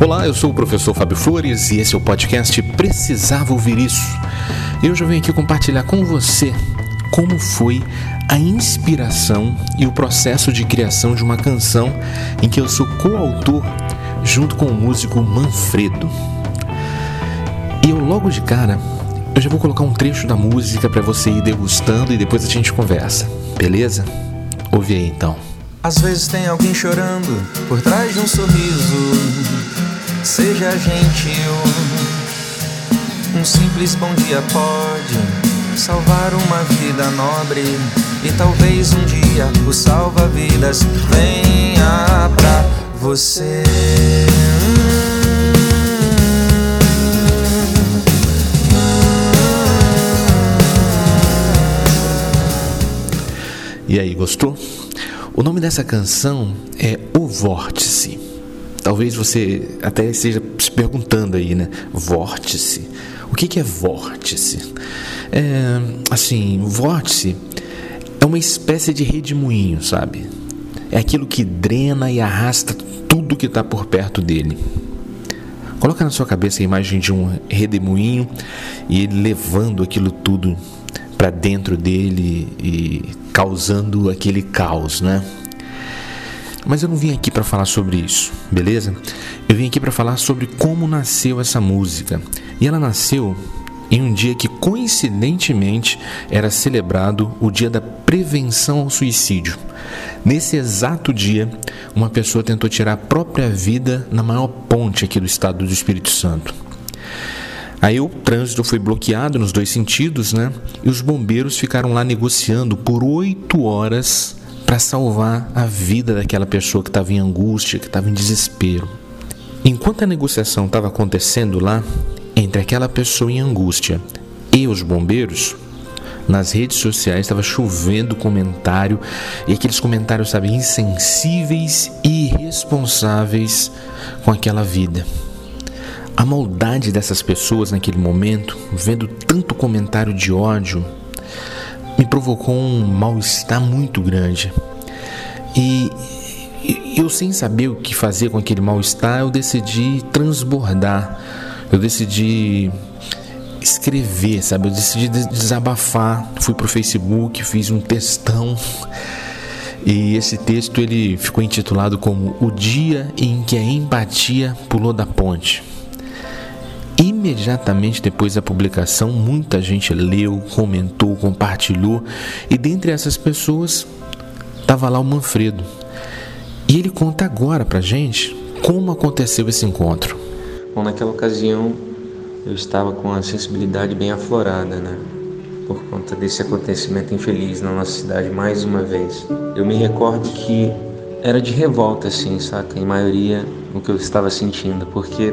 Olá, eu sou o professor Fábio Flores e esse é o podcast Precisava Ouvir Isso. Eu já venho aqui compartilhar com você como foi a inspiração e o processo de criação de uma canção em que eu sou coautor junto com o músico Manfredo. E eu logo de cara, eu já vou colocar um trecho da música para você ir degustando e depois a gente conversa, beleza? Ouve aí então. Às vezes tem alguém chorando por trás de um sorriso Seja gentil, um simples bom dia pode salvar uma vida nobre. E talvez um dia o salva-vidas venha pra você. E aí, gostou? O nome dessa canção é O Vórtice. Talvez você até esteja se perguntando aí, né? Vórtice. O que, que é vórtice? É, assim, vórtice é uma espécie de redemoinho, sabe? É aquilo que drena e arrasta tudo que está por perto dele. Coloca na sua cabeça a imagem de um redemoinho e ele levando aquilo tudo para dentro dele e causando aquele caos, né? Mas eu não vim aqui para falar sobre isso, beleza? Eu vim aqui para falar sobre como nasceu essa música. E ela nasceu em um dia que coincidentemente era celebrado o dia da prevenção ao suicídio. Nesse exato dia, uma pessoa tentou tirar a própria vida na maior ponte aqui do estado do Espírito Santo. Aí o trânsito foi bloqueado nos dois sentidos, né? E os bombeiros ficaram lá negociando por oito horas para salvar a vida daquela pessoa que estava em angústia, que estava em desespero. Enquanto a negociação estava acontecendo lá, entre aquela pessoa em angústia e os bombeiros, nas redes sociais estava chovendo comentário e aqueles comentários, sabe, insensíveis e irresponsáveis com aquela vida. A maldade dessas pessoas naquele momento, vendo tanto comentário de ódio, me provocou um mal-estar muito grande. E eu, sem saber o que fazer com aquele mal-estar, eu decidi transbordar, eu decidi escrever, sabe? Eu decidi desabafar. Fui pro Facebook, fiz um textão. E esse texto ele ficou intitulado como O dia em que a empatia pulou da ponte. Imediatamente depois da publicação, muita gente leu, comentou, compartilhou, e dentre essas pessoas estava lá o Manfredo. E ele conta agora pra gente como aconteceu esse encontro. Bom, naquela ocasião eu estava com a sensibilidade bem aflorada, né? Por conta desse acontecimento infeliz na nossa cidade mais uma vez. Eu me recordo que era de revolta, assim, saca? Em maioria o que eu estava sentindo, porque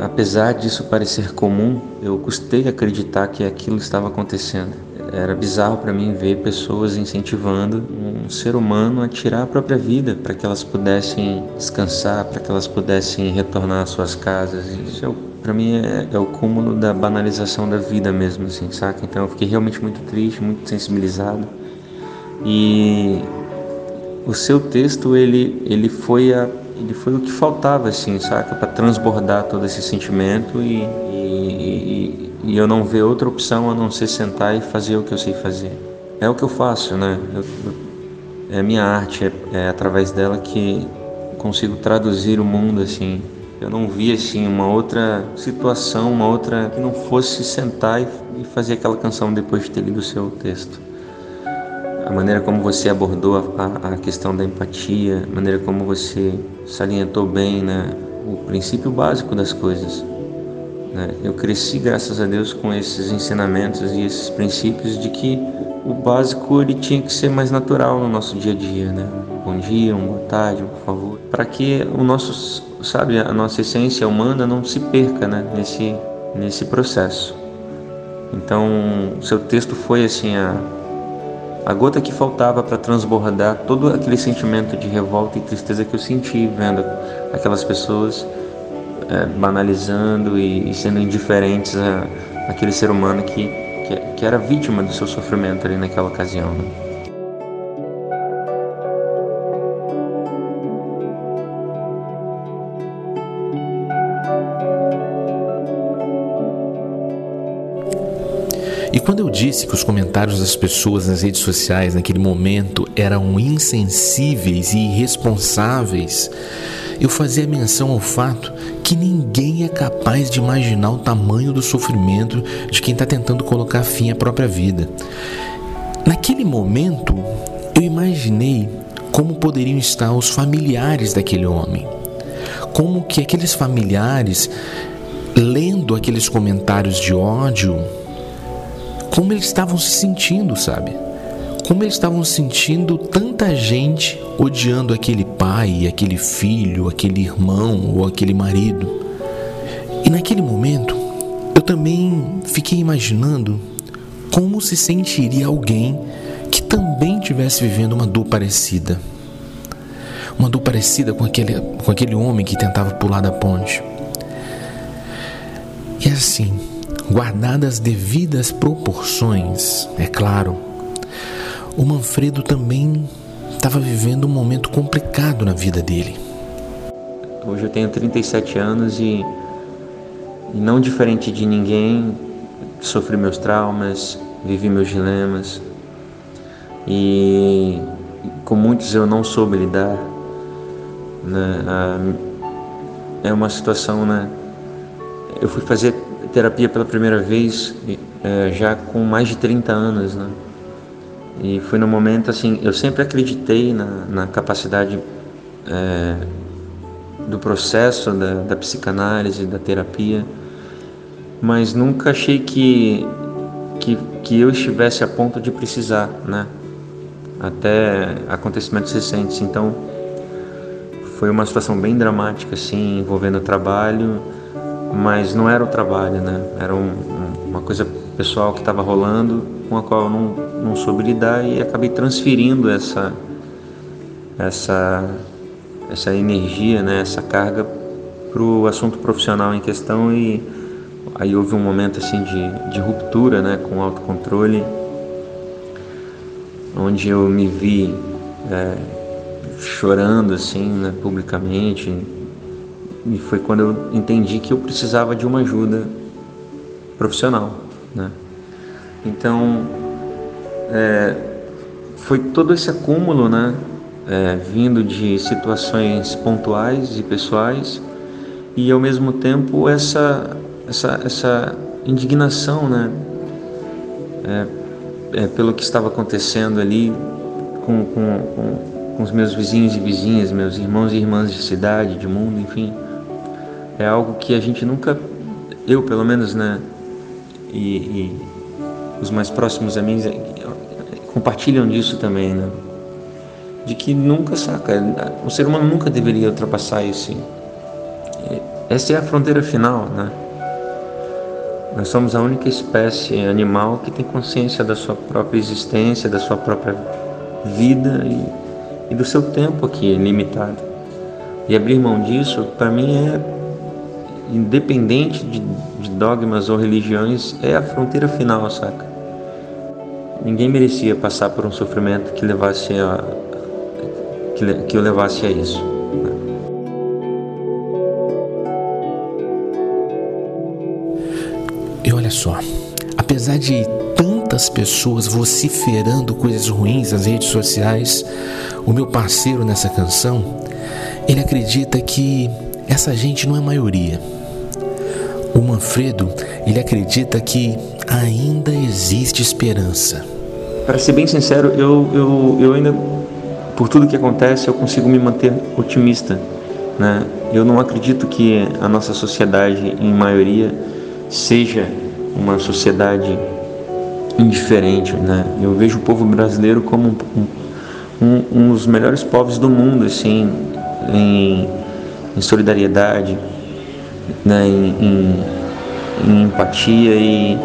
Apesar disso parecer comum, eu custei acreditar que aquilo estava acontecendo. Era bizarro para mim ver pessoas incentivando um ser humano a tirar a própria vida para que elas pudessem descansar, para que elas pudessem retornar às suas casas. Isso é, para mim é, é, o cúmulo da banalização da vida mesmo, assim, saca? Então eu fiquei realmente muito triste, muito sensibilizado. E o seu texto ele ele foi a ele foi o que faltava, assim, saca? Para transbordar todo esse sentimento e, e, e, eu não ver outra opção a não ser sentar e fazer o que eu sei fazer. É o que eu faço, né? Eu, eu, é a minha arte, é, é através dela que consigo traduzir o mundo, assim. Eu não vi, assim, uma outra situação, uma outra que não fosse sentar e, e fazer aquela canção depois de ter lido o seu texto a maneira como você abordou a, a, questão da empatia, a maneira como você salientou bem né, o princípio básico das coisas. Né? Eu cresci, graças a Deus, com esses ensinamentos e esses princípios de que o básico ele tinha que ser mais natural no nosso dia a dia, né? Bom dia, uma boa tarde, por favor, para que o nosso, sabe, a nossa essência humana não se perca, né? Nesse nesse processo. Então, seu texto foi assim a a gota que faltava para transbordar todo aquele sentimento de revolta e tristeza que eu senti vendo aquelas pessoas é, banalizando e, e, sendo indiferentes a, àquele ser humano que, que, que, era vítima do seu sofrimento ali naquela ocasião. Né? Quando eu disse que os comentários das pessoas nas redes sociais naquele momento eram insensíveis e irresponsáveis, eu fazia menção ao fato que ninguém é capaz de imaginar o tamanho do sofrimento de quem está tentando colocar fim à própria vida. Naquele momento, eu imaginei como poderiam estar os familiares daquele homem. Como que aqueles familiares, lendo aqueles comentários de ódio, como eles estavam se sentindo, sabe? Como eles estavam sentindo tanta gente odiando aquele pai, aquele filho, aquele irmão ou aquele marido. E naquele momento, eu também fiquei imaginando como se sentiria alguém que também tivesse vivendo uma dor parecida. Uma dor parecida com aquele, com aquele homem que tentava pular da ponte. E assim, guardadas as devidas proporções, é claro, o Manfredo também estava vivendo um momento complicado na vida dele. Hoje eu tenho 37 anos e, e não diferente de ninguém, sofri meus traumas, vivi meus dilemas e com muitos eu não soube lidar. Né? É uma situação, né? Eu fui fazer terapia pela primeira vez é, já com mais de 30 anos, né? E foi no momento assim, eu sempre acreditei na, na capacidade é, do processo da, da psicanálise, da terapia, mas nunca achei que, que, que eu estivesse a ponto de precisar, né? Até acontecimentos recentes. Então, foi uma situação bem dramática, assim, envolvendo o trabalho, mas não era o trabalho, né? Era um, uma coisa pessoal que estava rolando, com a qual eu não, não soube lidar e acabei transferindo essa essa essa energia, né? Essa carga para o assunto profissional em questão e aí houve um momento assim de, de ruptura, né? Com autocontrole, onde eu me vi é, chorando assim, né? Publicamente e foi quando eu entendi que eu precisava de uma ajuda profissional, né? Então, é, foi todo esse acúmulo, né? É, vindo de situações pontuais e pessoais e ao mesmo tempo essa essa, essa indignação, né? É, é, pelo que estava acontecendo ali com, com, com, com os meus vizinhos e vizinhas, meus irmãos e irmãs de cidade, de mundo, enfim é algo que a gente nunca, eu pelo menos, né, e, e os mais próximos amigos é, compartilham disso também, né, de que nunca, saca, o ser humano nunca deveria ultrapassar isso. Essa é a fronteira final, né? Nós somos a única espécie animal que tem consciência da sua própria existência, da sua própria vida e, e do seu tempo aqui limitado. E abrir mão disso, para mim, é independente de, de dogmas ou religiões, é a fronteira final, saca? Ninguém merecia passar por um sofrimento que levasse a que, que o levasse a isso. Né? E olha só, apesar de tantas pessoas vociferando coisas ruins nas redes sociais, o meu parceiro nessa canção, ele acredita que essa gente não é maioria o Manfredo, ele acredita que ainda existe esperança. Para ser bem sincero, eu, eu, eu ainda, por tudo que acontece, eu consigo me manter otimista. Né? Eu não acredito que a nossa sociedade, em maioria, seja uma sociedade indiferente. Né? Eu vejo o povo brasileiro como um, um, um dos melhores povos do mundo, assim, em, em solidariedade, né, em, em, em empatia e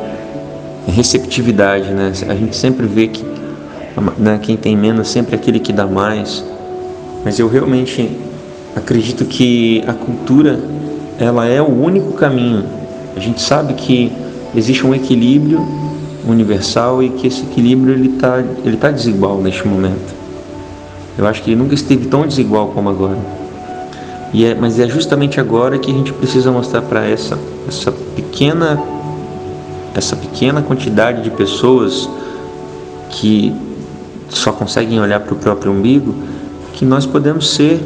receptividade. Né? A gente sempre vê que né, quem tem menos sempre é aquele que dá mais. Mas eu realmente acredito que a cultura ela é o único caminho. A gente sabe que existe um equilíbrio universal e que esse equilíbrio ele está ele tá desigual neste momento. Eu acho que ele nunca esteve tão desigual como agora. E é, mas é justamente agora que a gente precisa mostrar para essa, essa pequena essa pequena quantidade de pessoas que só conseguem olhar para o próprio umbigo, que nós podemos ser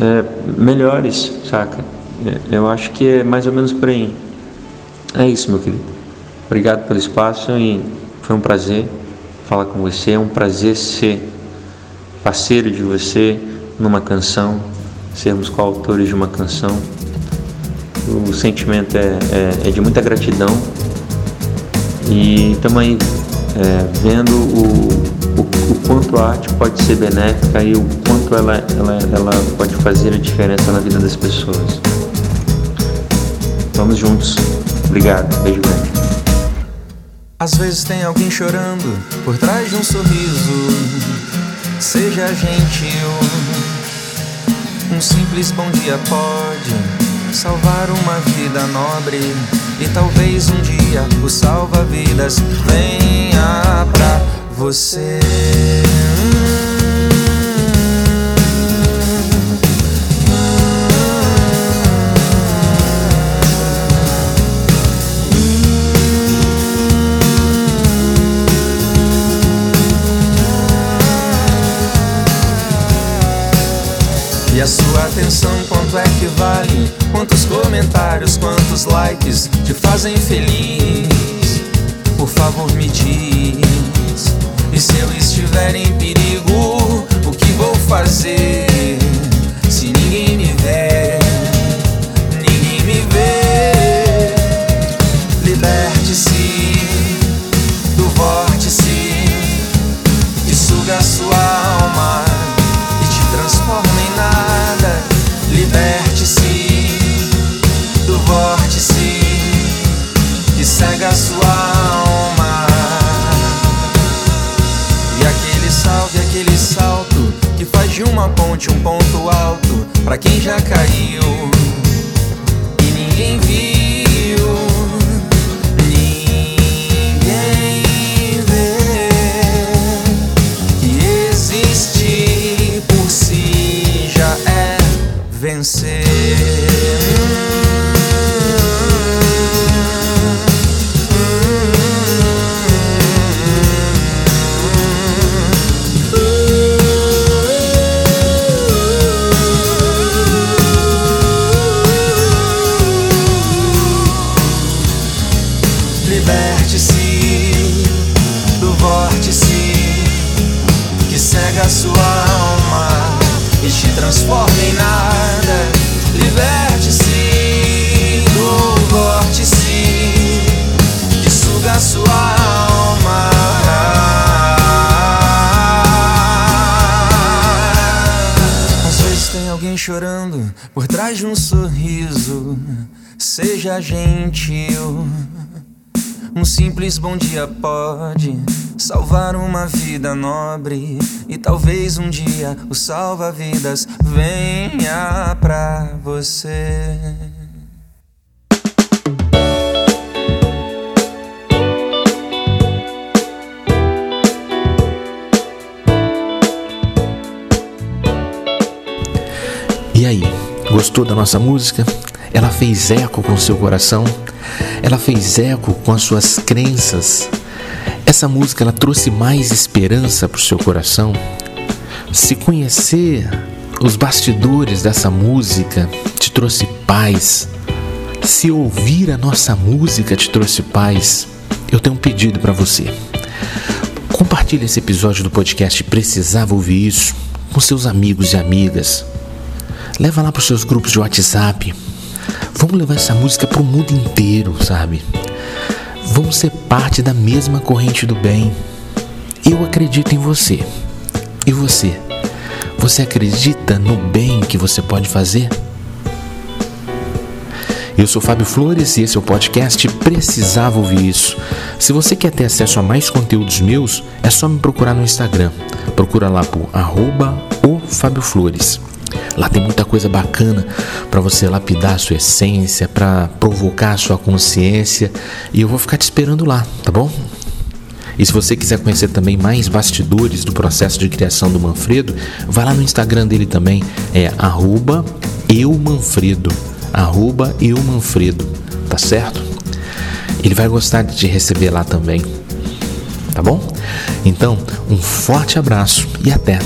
é, melhores, saca? É, eu acho que é mais ou menos por aí. É isso, meu querido. Obrigado pelo espaço e foi um prazer falar com você. É um prazer ser parceiro de você numa canção, sermos coautores de uma canção. O sentimento é, é, é de muita gratidão e estamos aí é, vendo o, o, o, quanto a arte pode ser benéfica e o quanto ela, ela, ela pode fazer a diferença na vida das pessoas. Vamos juntos. Obrigado. Beijo grande. Às vezes tem alguém chorando por trás de um sorriso. Seja gentil. Um simples bom dia pode salvar uma vida nobre. E talvez um dia o salva-vidas venha pra você. Atenção quanto é que vale? Quantos comentários, quantos likes te fazem feliz? Por favor me diz. Uma ponte um ponto alto pra quem já caiu por trás de um sorriso. Seja gentil. Um simples bom dia pode salvar uma vida nobre. E talvez um dia o salva-vidas venha pra você. Gostou da nossa música? Ela fez eco com seu coração? Ela fez eco com as suas crenças? Essa música ela trouxe mais esperança para o seu coração? Se conhecer os bastidores dessa música te trouxe paz? Se ouvir a nossa música te trouxe paz? Eu tenho um pedido para você. Compartilhe esse episódio do podcast Precisava Ouvir Isso com seus amigos e amigas. Leva lá para os seus grupos de WhatsApp. Vamos levar essa música para o mundo inteiro, sabe? Vamos ser parte da mesma corrente do bem. Eu acredito em você. E você? Você acredita no bem que você pode fazer? Eu sou Fábio Flores e esse é o podcast Precisava Ouvir Isso. Se você quer ter acesso a mais conteúdos meus, é só me procurar no Instagram. Procura lá por arroba o Fábio Flores. Lá tem muita coisa bacana para você lapidar a sua essência, para provocar a sua consciência. E eu vou ficar te esperando lá, tá bom? E se você quiser conhecer também mais bastidores do processo de criação do Manfredo, vai lá no Instagram dele também, é eumanfredo, eumanfredo, tá certo? Ele vai gostar de te receber lá também. Tá bom? Então, um forte abraço e até,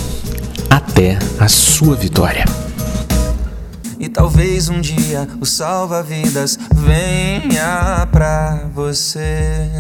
até a sua vitória. E talvez um dia o salva-vidas venha pra você.